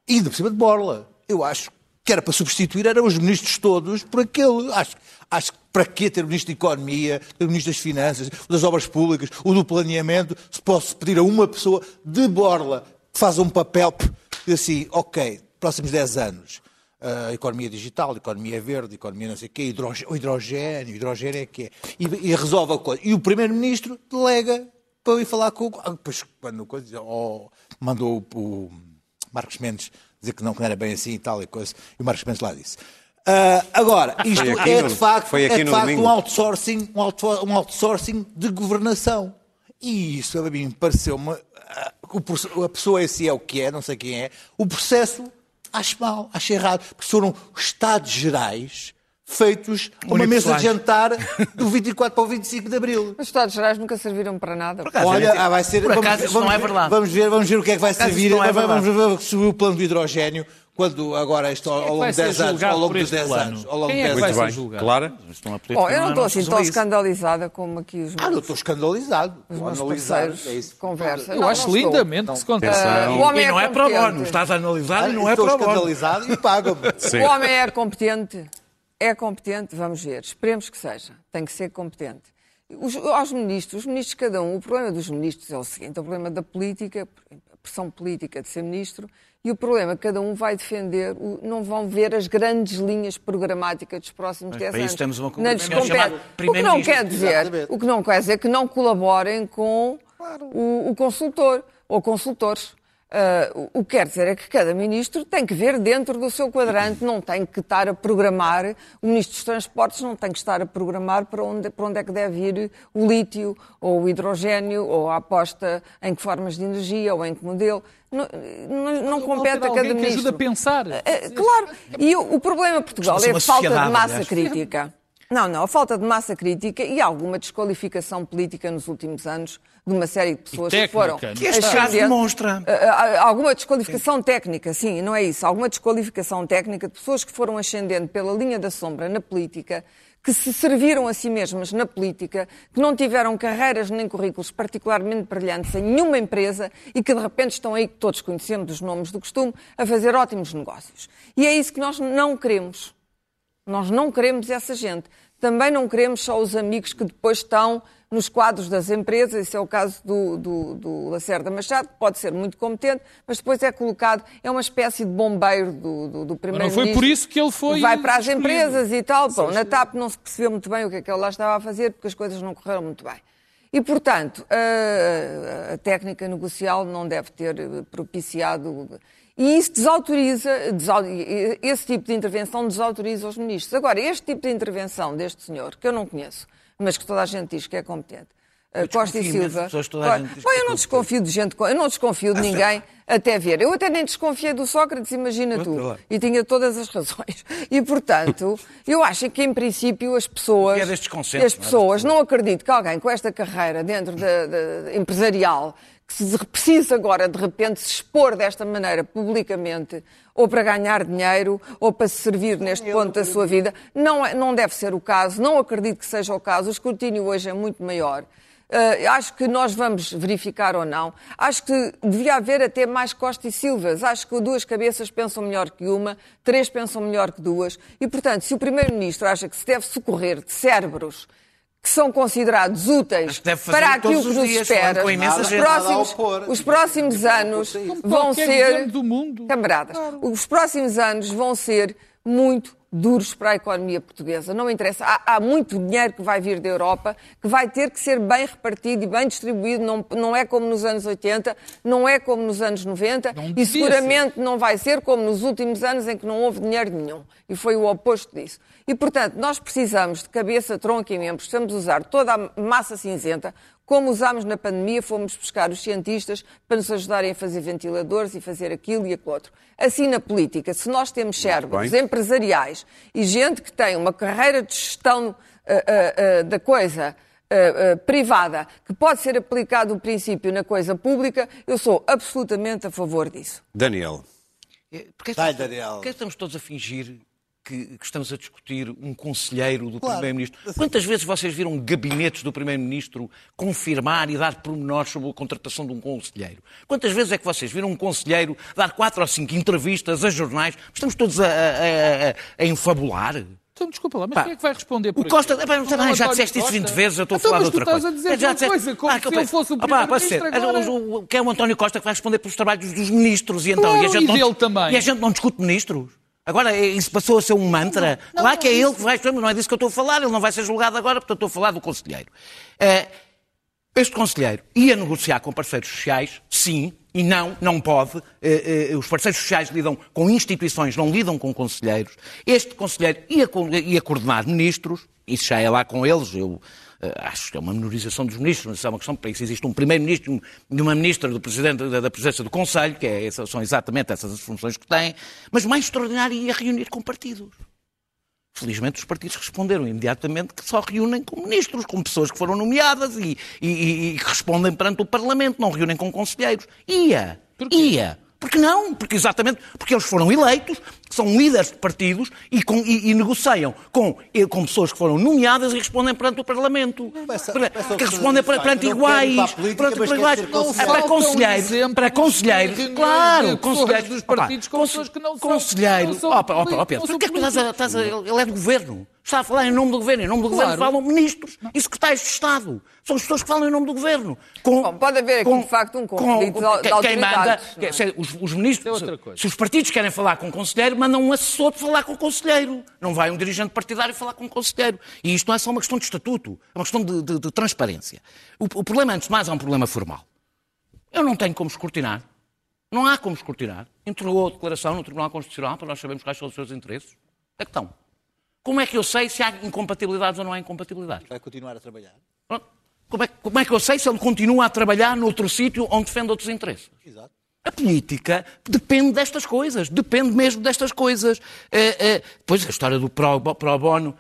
Ainda por cima de borla. Eu acho que era para substituir, eram os ministros todos por aquele. Acho, acho que para quê ter o ministro da Economia, o ministro das Finanças, o das Obras Públicas, o do Planeamento, se posso pedir a uma pessoa de borla que faz um papel assim, ok, próximos 10 anos. A economia digital, a economia verde, a economia não sei o quê, hidrogênio, o hidrogênio é que é. E, e resolve a coisa. E o Primeiro-Ministro delega para eu ir falar com o. Ah, Depois, quando coisa. oh, mandou o, o Marcos Mendes dizer que não, que não era bem assim e tal e coisa. E o Marcos Mendes lá disse. Ah, agora, isto é no- de facto, é de facto um outsourcing, um, um outsourcing de governação. E isso a mim pareceu-me. ah, proce- A pessoa esse é o que é, não sei quem é. O processo acho mal, acho errado. Porque foram Estados Gerais feitos uma mesa de jantar do 24 para o 25 de Abril. Os Estados Gerais nunca serviram para nada. acaso, Olha, é- ah, vai ser. por acaso isso não é ver- verdade. Vamos ver, vamos ver o que é que vai acaso servir. é vamos, verdade. vamos ver o plano do hidrogênio quando agora isto ao, é ao longo de ser 10 anos. Ao longo dos este 10 plano? anos. Ao longo Quem de é que 10 vai anos. Clara? Estão a pedir que eu não estou assim tão escandalizada como aqui os Ah, eu meus, estou escandalizado. os meus analisar. É isso. conversam. Eu Não, acho não estou. lindamente que se Ah, contesta. o homem E não é para competente. bono, estás a analisar Ah, e não é estou para bono. escandalizado e pagam-me. Sim. O homem é competente? É competente? Vamos ver. Esperemos que seja. Tem que ser competente. Os, aos ministros, os ministros, cada um, o problema dos ministros é o seguinte: o problema da política, pressão política de ser ministro, e o problema, cada um vai defender, não vão ver as grandes linhas programáticas dos próximos 10 para isso anos. temos uma Não lhes compete. O que não quer dizer, Exatamente. o que não quer dizer que não colaborem com o, o consultor ou consultores. Ah, o- que quer dizer é que cada ministro tem que ver dentro do seu quadrante, não tem que estar a programar, o ministro dos Transportes não tem que estar a programar para onde, para onde é que deve ir o lítio, ou o hidrogênio, ou a aposta em que formas de energia, ou em que modelo. Não, não, não compete a cada alguém que ministro. ajude a pensar. É, claro, e o, o problema de Portugal é a falta de massa aliás. crítica. Não, não, a falta de massa crítica e alguma desqualificação política nos últimos anos de uma série de pessoas que técnica, foram. que Que este caso ascendentes. demonstra. Ah, ah, Alguma desqualificação técnica, sim, não é isso. Alguma desqualificação técnica de pessoas que foram ascendendo pela linha da sombra na política, que se serviram a si mesmas na política, que não tiveram carreiras nem currículos particularmente brilhantes em nenhuma empresa e que de repente estão aí, que todos conhecemos os nomes do costume, a fazer ótimos negócios. E é isso que nós não queremos. Nós não queremos essa gente. Também não queremos só os amigos que depois estão nos quadros das empresas. Esse é o caso do, do, do Lacerda Machado, que pode ser muito competente, mas depois é colocado, é uma espécie de bombeiro do, do, do primeiro-ministro. foi por isso que ele foi Vai para as escolhido. empresas e tal. Bom, na TAP não se percebeu muito bem o que é que ele lá estava a fazer, porque as coisas não correram muito bem. E, portanto, a, a técnica negocial não deve ter propiciado. E isso desautoriza, desau- esse tipo de intervenção desautoriza os ministros. Agora, este tipo de intervenção deste senhor, que eu não conheço, mas que toda a gente diz que é competente, eh, Costa e Silva. pessoas Bom, é eu não desconfio de gente, eu não desconfio de ninguém até ver. Eu até nem desconfiei do Sócrates, imagina Pronto, tu. lá. E tinha todas as razões. E, portanto, eu acho que, em princípio, as pessoas. É as não é? pessoas, não acredito que alguém com esta carreira dentro da, da- empresarial, que se precisa agora, de repente, se expor desta maneira publicamente, ou para ganhar dinheiro, ou para se servir neste ponto da sua vida. Não, é, não deve ser o caso, não acredito que seja o caso. O escrutínio hoje é muito maior. Uh, acho que nós vamos verificar ou não. Acho que devia haver até mais Costa e Silvas. Acho que duas cabeças pensam melhor que uma, três pensam melhor que duas. E, portanto, se o Primeiro-Ministro acha que se deve socorrer de cérebros que são considerados úteis para aquilo que nos dias, espera, os próximos, os próximos anos vão ser camaradas. Os próximos anos vão ser muito duros para a economia portuguesa. Não interessa. Há, há, muito dinheiro que vai vir da Europa, que vai ter que ser bem repartido e bem distribuído. Não, não é como nos anos 80, não é como nos anos 90 não e seguramente ser. não vai ser como nos últimos anos em que não houve dinheiro nenhum. E foi o oposto disso. E, portanto, nós precisamos de cabeça, tronco e membros, precisamos usar toda a massa cinzenta, como usámos na pandemia, fomos buscar os cientistas para nos ajudarem a fazer ventiladores e fazer aquilo e aquilo outro. Assim na política, se nós temos cérebros empresariais e gente que tem uma carreira de gestão uh, uh, uh, da coisa privada, que pode ser aplicado o princípio na coisa pública, eu sou absolutamente a favor disso. Daniel. Porquê, Vai, Daniel. Porquê estamos todos a fingir que, que, estamos a discutir um conselheiro do claro. Primeiro-Ministro. Quantas vezes vocês viram gabinetes do Primeiro-Ministro confirmar e dar pormenores sobre a contratação de um conselheiro? Quantas vezes é que vocês viram um conselheiro dar quatro ou cinco entrevistas a jornais? Estamos todos a, a, a, a enfabular? Então, desculpa lá, mas Pá, quem é que vai responder por o Costa, pá, não, também, já disseste isso 20 vezes, eu estou então, a falar de outra coisa. Estás a dizer já disseste, coisa, como ah, se ele fosse o primeiro-ministro agora. Que é o António Costa que vai responder pelos trabalhos dos ministros e então... Claro, e, a gente e não, também. E a gente não discute ministros? Agora, isso passou a ser um mantra. Não, não, claro que é ele que vai, não é disso que eu estou a falar, ele não vai ser julgado agora, portanto estou a falar do conselheiro. Uh, este conselheiro ia negociar com parceiros sociais, sim, e não, não pode. Uh, uh, os parceiros sociais lidam com instituições, não lidam com conselheiros. Este conselheiro ia, ia coordenar ministros, isso já é lá com eles, eu eh, acho que é uma menorização dos ministros, é uma questão para isso. Existe um primeiro-ministro e uma ministra do presidente, da, presidência do Conselho, que é, são exatamente essas as funções que têm, mas mais extraordinário ia reunir com partidos. Felizmente os partidos responderam imediatamente que só reúnem com ministros, com pessoas que foram nomeadas e, e, e que respondem perante o Parlamento, não reúnem com conselheiros. Ia, ia. Porque não? Porque exatamente porque eles foram eleitos, são líderes de partidos e, com, e, e negociam com, com pessoas que foram nomeadas e respondem perante o Parlamento. Peça, peça que respondem perante, perante iguais. Perante iguais. É para conselheiro. Para conselheiro. Claro, conselheiro. dos partidos com pessoas que não são. Conselheiro. Ó, Pedro, porque é que estás a. Ele é do governo. Está a falar em nome do governo. Em nome do claro. governo falam ministros e secretários de Estado. São as pessoas que falam em nome do governo. Com, Bom, pode haver aqui, com, de facto, um conflito com, de, Quem manda, é? se, os, os, ministros, se, se, os partidos querem falar com o conselheiro, mandam um assessor para falar com o conselheiro. Não vai um dirigente partidário falar com o conselheiro. E isto não é só uma questão de estatuto, é uma questão de, de, de transparência. O, o problema, antes de mais, é um problema formal. Eu não tenho como escrutinar. Não há como escrutinar. Entregou a declaração no Tribunal Constitucional para nós sabermos quais são os seus interesses. É que estão. Como é que eu sei se há incompatibilidades ou não há incompatibilidades? Vai continuar a trabalhar. Como é, como é que eu sei se ele continua a trabalhar noutro sítio onde defende outros interesses? Exato. A política depende destas coisas, depende mesmo destas coisas. É, é, depois a história do pro, pro bono,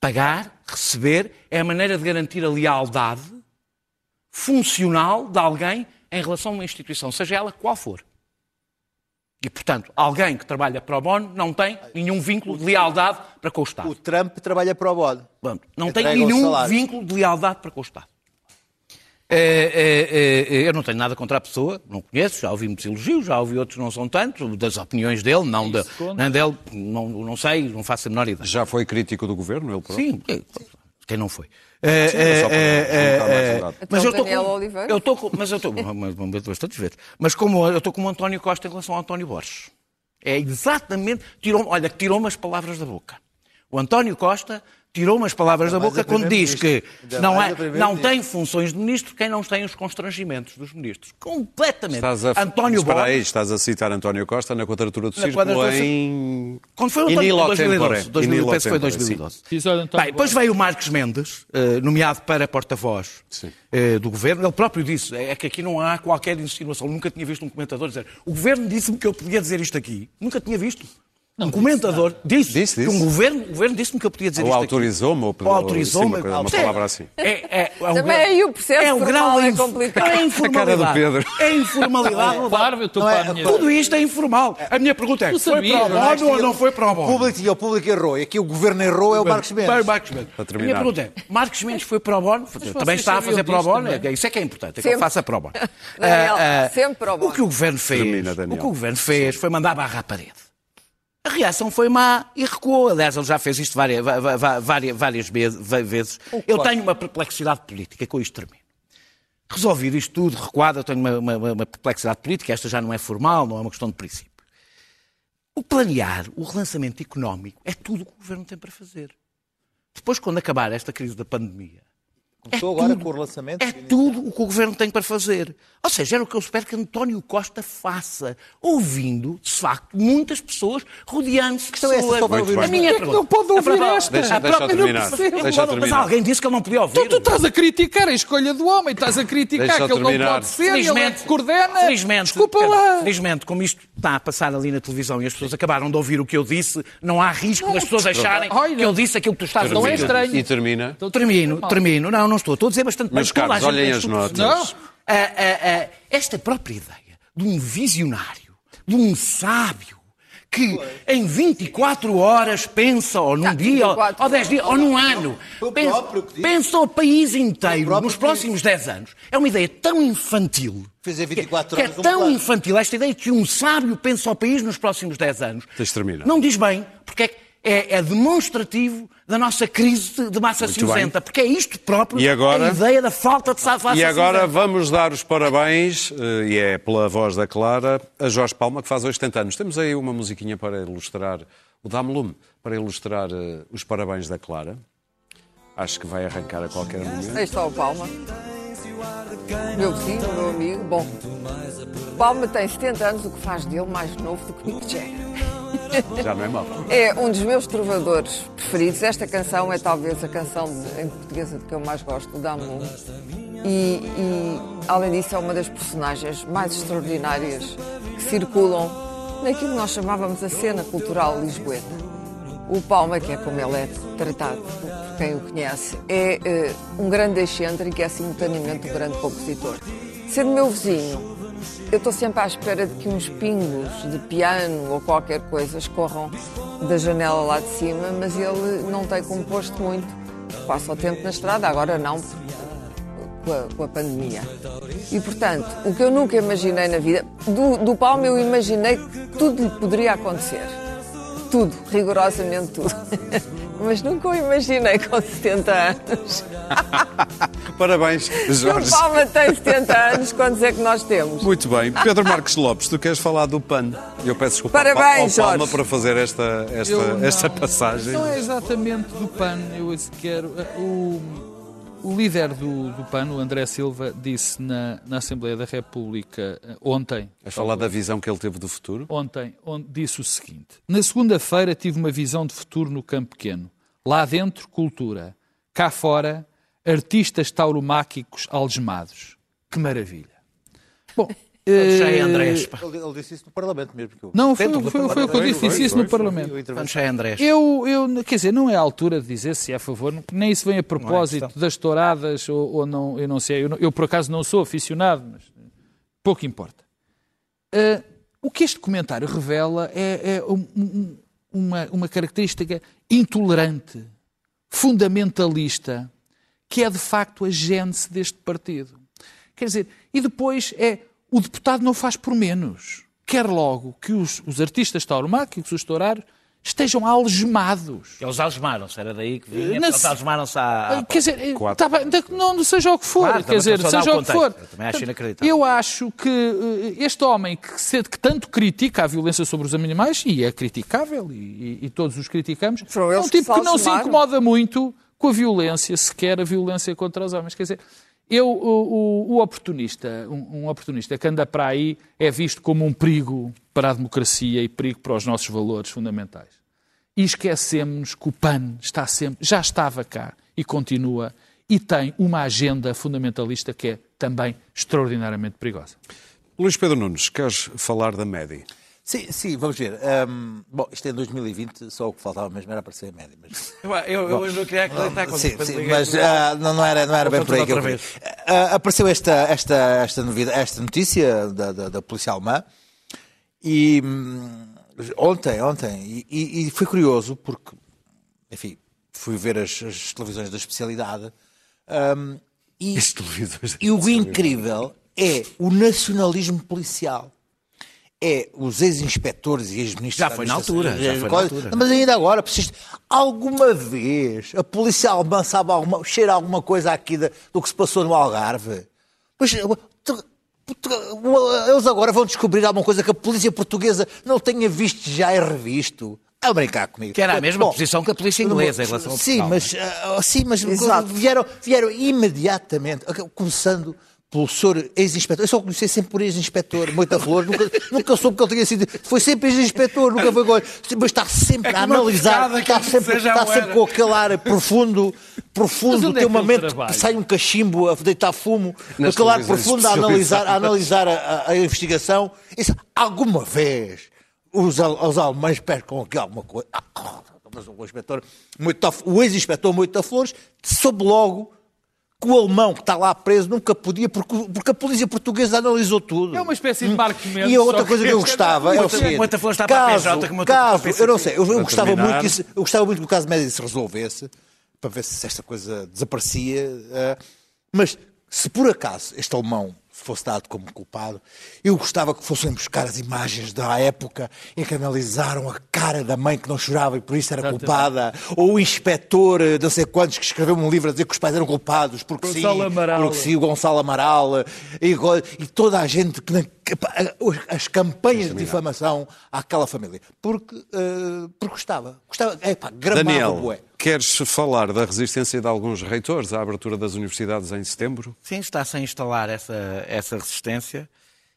pagar, receber, é a maneira de garantir a lealdade funcional de alguém em relação a uma instituição, seja ela qual for. E, portanto, alguém que trabalha para o bono não tem nenhum vínculo de lealdade para com o Estado. O Trump trabalha para o bono. Pronto, não tem nenhum vínculo de lealdade para com o Estado. É, é, é, eu não tenho nada contra a pessoa, não conheço, já ouvi muitos elogios, já ouvi outros não são tantos, das opiniões dele, não, de, nem dele, não, não sei, não faço a menor ideia. Já foi crítico do governo, ele próprio? Sim, quem não foi? É, é, é, mas eu estou com, eu estou com, mas eu estou bastante vezes. Mas como eu estou como António Costa em relação ao António Borges. É exatamente, tirou, olha, tirou-me as palavras da boca. O António Costa tirou umas palavras da boca quando diz que não, é, não tem funções de ministro quem não tem os constrangimentos dos ministros. Completamente. Estás a, António Borges... aí, estás a citar António Costa na quadratura do círculo em... Quando foi o António, 2012. 2012 foi 2012. Bem, depois veio o Marcos Mendes, uh, nomeado para porta-voz uh, do governo. Ele próprio disse, é que aqui não há qualquer insinuação. Nunca tinha visto um comentador dizer o governo disse-me que eu podia dizer isto aqui. Nunca tinha visto. Um comentador disse, Disse, que disse. um governo, o governo disse-me que eu podia dizer Ou isto autorizou-me, ou, aqui. Ou autorizou-me. uma, uma palavra assim. É, é, é o Também grau- aí o processo é formal grau é complicado. É informalidade. A cara do Pedro. É informalidade. Claro, eu estou Não é- para a minha... Tudo isto é informal. A minha pergunta é: foi para o não é? bono ou não foi para o O bono? público, e o público errou. E aqui o governo errou, é o Marcos Mendes. Para o Marcos Mendes. A terminar. minha pergunta é: Marcos Mendes foi para o bono? Também está a fazer para o bono? também? É- Isso é que é importante, é que ele faça para o bono. Daniel, Ah, ah, sempre para o bono. O que o governo fez, Termina, Daniel. o que o governo fez foi mandar barra à parede. A reação foi má e recuou. Aliás, ele já fez isto várias, várias, várias vezes. vezes. Eu tenho uma perplexidade política, com isto termino. Resolvido isto tudo, recuado, eu tenho uma, uma- uma perplexidade política, esta já não é formal, não é uma questão de princípio. O planear, o relançamento económico, é tudo o que o governo tem para fazer. Depois, quando acabar esta crise da pandemia, Começou é agora tudo. com o relançamento. É tudo o que o governo tem para fazer. Ou seja, era o que eu espero que António Costa faça, ouvindo, de facto, muitas pessoas, rodeando-se de é essa, pessoas. só vai ouvir a minha que não pode ouvir A própria- esta? Deixa- a própria- terminar. percebo, Deixa Mas terminar. alguém disse que ele não podia ouvir. Tu, tu estás a criticar a escolha do homem, estás a criticar Deixa que ele não terminar. pode ser, ele é Felizmente, que coordena. felizmente, Desculpa lá. felizmente, como isto está a passar ali na televisão e as pessoas acabaram de ouvir o que eu disse, não há risco das pessoas acharem Olha, que eu disse aquilo que tu estás a não é dizer. estranho. E termina. Então, Termino, normal. termino. Não, não estou. Estou a dizer bastante Meus. Toda a caros, olhem as notas. Não. Ah, ah, ah, esta própria ideia de um visionário, de um sábio, que em 24 horas pensa, ou num dia, ou, 24 ou 10 dias, ou num ano, pensa, que o país inteiro nos que próximos 10 anos. É uma ideia tão infantil. Fez em 24 que é horas um tão plano. infantil esta ideia que um sábio pensa o país nos próximos 10 anos. De. Não diz bem, porque é, é- é demonstrativo da nossa crise de- massa Muito cinzenta, porque é isto próprio, E agora? a ideia da falta de sa- massa E agora cinzenta. vamos dar os parabéns, eh, e é pela voz da Clara, a Jorge Palma, que faz hoje 70 anos. Temos aí uma musiquinha para ilustrar, o Dame Lume, para ilustrar eh, os parabéns da Clara. Acho que vai arrancar a qualquer momento. Aí está o Palma. Meu vizinho, meu amigo. Bom, Palma tem 70 anos, o que faz dele mais novo do que Mick Jagger. Já não é mal. É um dos meus trovadores preferidos. Esta canção é talvez a canção de- em portuguesa de que eu mais gosto, o Damu. E, e, além disso, é uma das personagens mais extraordinárias que circulam naquilo que nós chamávamos a cena cultural lisboeta. O Palma, que é como ele é tratado por quem o conhece, é eh, um grande excêntrico e é simultaneamente um grande compositor. Sendo meu vizinho, eu estou sempre à espera de que uns pingos de piano ou qualquer coisa escorram da janela lá de cima, mas ele não tem composto muito. Passa o tempo na estrada, agora não, com a, com a pandemia. E, portanto, o que eu nunca imaginei na vida, do, do eu imaginei que tudo lhe poderia acontecer. Tudo, rigorosamente tudo. Mas nunca o imaginei com 70 anos. Parabéns, O Jorge. Palma tem 70 anos, quantos é que nós temos? Muito bem. Pedro Marques Lopes, tu queres falar do PAN? Eu peço desculpa Parabéns, ao Palma Jorge. para fazer esta, esta, Eu não- esta passagem. Não é exatamente do PAN, eu quero. O, o líder do, do PAN, o André Silva, disse na, na Assembleia da República eh, ontem, A falar da visão que ele teve do futuro? ontem, onde disse o seguinte: Na segunda-feira tive uma visão de futuro no campo pequeno. Lá dentro, cultura. Cá fora, artistas tauromáquicos algemados. Que maravilha. Bom. Já é eh, Andrés. Ele, ele disse isso no Parlamento mesmo. Que eu... Não, foi, foi, foi o que eu disse, foi, disse isso no Parlamento. é Andrés. Eu, eu, quer dizer, não é a altura de dizer se é a favor, nem isso vem a propósito questão. das touradas ou, ou não, eu não sei. Eu, eu, por acaso não sou aficionado, mas pouco importa. Ah, o que este comentário revela é, é um- um- uma, uma característica intolerante, fundamentalista, que é de facto a gênese deste partido. Quer dizer, e depois é o deputado não faz por menos. Quer logo que os, os artistas tauromáquicos, os tourários, estejam algemados. Eles algemaram-se, era daí que vinha. Na- Eles algemaram-se à. à- Quer dizer, Quatro. tá bem, da- não seja o que for, Claro, quer dizer, seja o o que for. Eu também acho inacreditável. Eu acho que eh, este homem que, se- que tanto critica a violência sobre os animais, e é criticável, e, e- e todos os criticamos, é um que tipo se que não se incomoda muito com a violência, sequer a violência contra os homens. Quer dizer, eu, o, o- o oportunista, um, um oportunista que anda para aí é visto como um perigo para a democracia e perigo para os nossos valores fundamentais. E esquecemos que o PAN está sempre, já estava cá e continua e tem uma agenda fundamentalista que é também extraordinariamente perigosa. Luís Pedro Nunes, queres falar da MEDI? Sim, sim, vamos ver. Ahm, bom, isto é em 2020, só o que faltava mesmo era aparecer a média. Mas... Eu, eu, eu não queria acreditar quando Sim, sim, mas ah, não, não era, não era bem por aí que eu outra queria. Ah, apareceu esta, esta, esta, novidade, esta notícia da, da, da polícia alemã e hum, ontem, ontem, e, e- foi curioso porque, enfim, fui ver as, as televisões da especialidade hum, e, e o incrível é o nacionalismo policial. É os ex-inspectores e ex-ministros. Já foi na altura, já foi na altura. Mas ainda agora, preciso. Alguma vez a polícia alemã sabe alguma, cheira alguma coisa aqui da- do que se passou no Algarve? Pois, eles agora vão descobrir alguma coisa que a polícia portuguesa não tenha visto já e revisto. A brincar comigo. Que era a mesma Bom, posição que a polícia inglesa em relação ao Sim, Portugal, mas, ah, sim, mas Exato. vieram, vieram imediatamente, começando pelo senhor ex-inspetor. Eu só o conheci sempre por ex-inspetor, Moita Flor, nunca, nunca soube que ele tinha sido. Foi sempre ex-inspetor, nunca foi agora. Mas está sempre É a analisar, está sempre, está sempre com aquele ar profundo, profundo, é tem um que ele momento trabalha? que sai um cachimbo a deitar fumo, Nas aquele ar profundo a analisar, a, analisar a, a- a investigação. Isso, alguma vez os, os alemães percam aqui alguma coisa. Ah, Mas o inspetor, Moita- o ex-inspetor Moita Flores soube logo que o alemão que está lá preso nunca podia, porque, porque a polícia portuguesa analisou tudo. É uma espécie de Marco Mendes, E a outra coisa que que eu gostava é o seguinte: caso, caso, para o eu não sei, eu, eu gostava terminar. muito que isso, eu gostava muito que o caso médio se resolvesse, para ver se esta coisa desaparecia. eh, mas se por acaso este alemão fosse dado como culpado, eu gostava que fossem buscar as imagens da época em que analisaram a cara da mãe que não chorava e por isso era culpada, ou o inspetor, eh, não sei quantos, que escreveu um livro a dizer que os pais eram culpados, porque Gonçalo sim, Amaral. porque sim, o Gonçalo Amaral, eh, e, e toda a gente, que pá, as campanhas de difamação àquela família, porque, eh, porque gostava, gostava, é pá, gramava Daniel, bué. Queres falar da resistência de alguns reitores à abertura das universidades em setembro? Sim, está-se a instalar essa, essa resistência.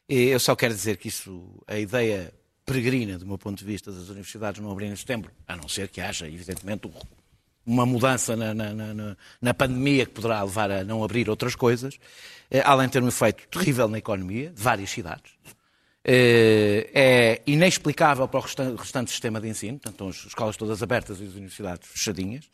E eu só quero dizer que isso, a ideia peregrina, do meu ponto de vista, das universidades não abrirem em setembro, a não ser que haja, evidentemente, uma mudança na, na- na- na- pandemia que poderá levar a não abrir outras coisas, eh, além de ter um efeito terrível na economia de várias cidades. Eh, É inexplicável para o restan- restante sistema de ensino, portanto, as escolas todas abertas e as universidades fechadinhas.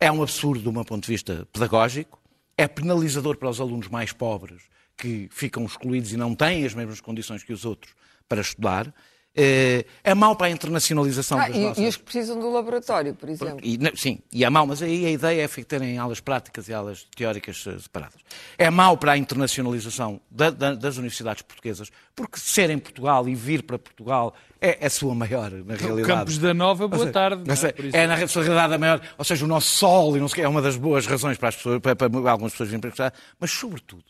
É um absurdo do meu ponto de vista pedagógico. É penalizador para os alunos mais pobres que ficam excluídos e não têm as mesmas condições que os outros para estudar. Eh, É mau para a internacionalização Ah, das e, nossas... e os que precisam do laboratório, por exemplo. E, não, sim, e é mau, mas aí a ideia é terem aulas práticas e aulas teóricas eh, separadas. É mau para a internacionalização da- da- das universidades portuguesas, porque ser em Portugal e vir para Portugal é a sua maior, na realidade. Campos da Nova, boa seja, tarde. seja, É, na sua realidade a maior, ou seja, o nosso sol e não sei é uma das boas razões para, as pessoas, para, para algumas pessoas virem para cá, mas sobretudo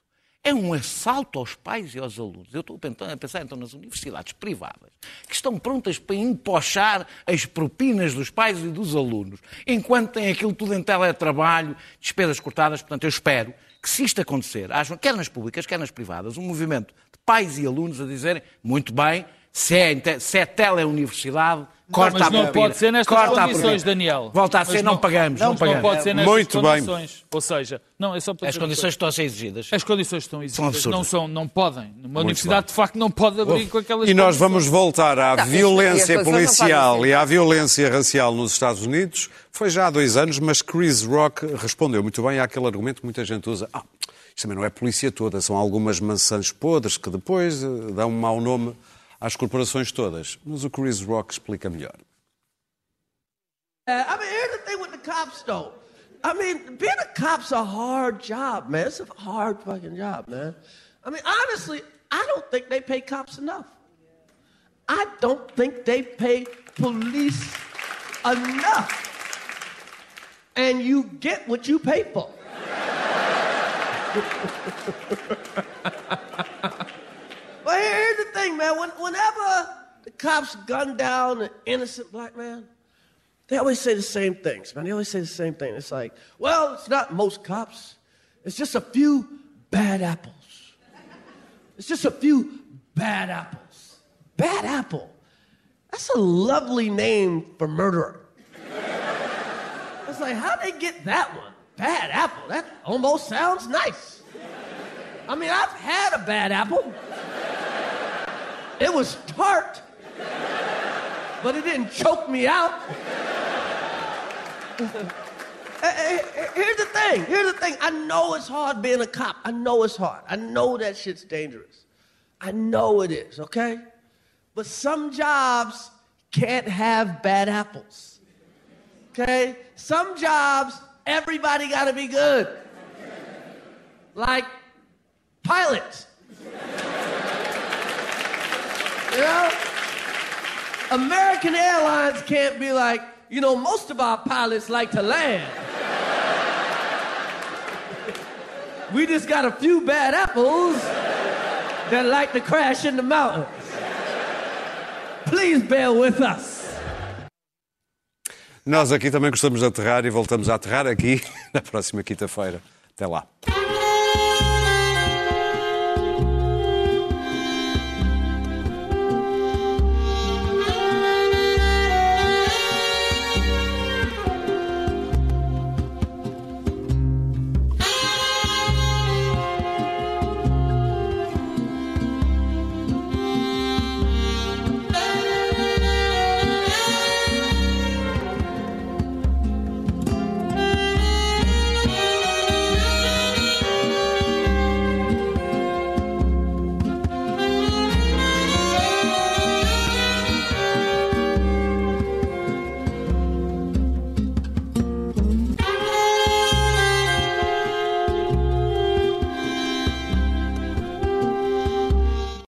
é um assalto aos pais e aos alunos. Eu estou a pensar- então nas universidades privadas que estão prontas para empochar as propinas dos pais e dos alunos, enquanto têm aquilo tudo em teletrabalho, despesas cortadas. Portanto, eu espero que se isto acontecer, haja, quer nas públicas, quer nas privadas, um movimento de pais e alunos a dizerem muito bem, se é, se é teleuniversidade, corta mas a não pode ser nestas corta condições. Daniel. Volta a ser, não, pagamos, não, Não, pagamos. pode ser nestas Muito bem. condições. Ou seja, não, é só para As condições estão a ser exigidas. As condições estão exigidas, absurdas. não, são, não podem. Uma universidade, de facto, não pode abrir com aquelas E nós condições. vamos voltar à Não, violência não policial e à violência racial nos Estados Unidos. Foi já há dois anos, mas Chris Rock respondeu muito bem àquele argumento que muita gente usa. Ah, isto também não é polícia toda, são algumas maçãs podres que depois eh, dão um mau nome às corporações todas. Mas o Chris Rock explica melhor. Uh, I mean, here's the thing with the cops, though. I mean, being a cop's a hard job, man. It's a hard fucking job, man. I mean, honestly, I don't think they pay cops enough. I don't think they pay police enough. And you get what you pay for. But here- here's the thing, man. When, whenever the cops gun down an innocent black man, they always say the same things, man. They always say the same thing. It's like, well, it's not most cops. It's just a few bad apples. It's just a few bad apples. Bad apple. That's a lovely name for murderer. It's like, how'd they get that one? Bad apple. That almost sounds nice. I mean, I've had a bad apple. It was tart. but it didn't choke me out. Here's the thing. Here's the thing. I know it's hard being a cop. I know it's hard. I know that shit's dangerous. I know it is, okay? But some jobs can't have bad apples. Okay? Some jobs, everybody got to be good. Like pilots. You know? American Airlines can't be like, you know, most of our pilots like to land. we just got a few bad apples that like to crash in the mountains. Please bear with us. Nós aqui também gostamos de aterrar e voltamos a aterrar aqui na próxima quinta-feira. Até lá.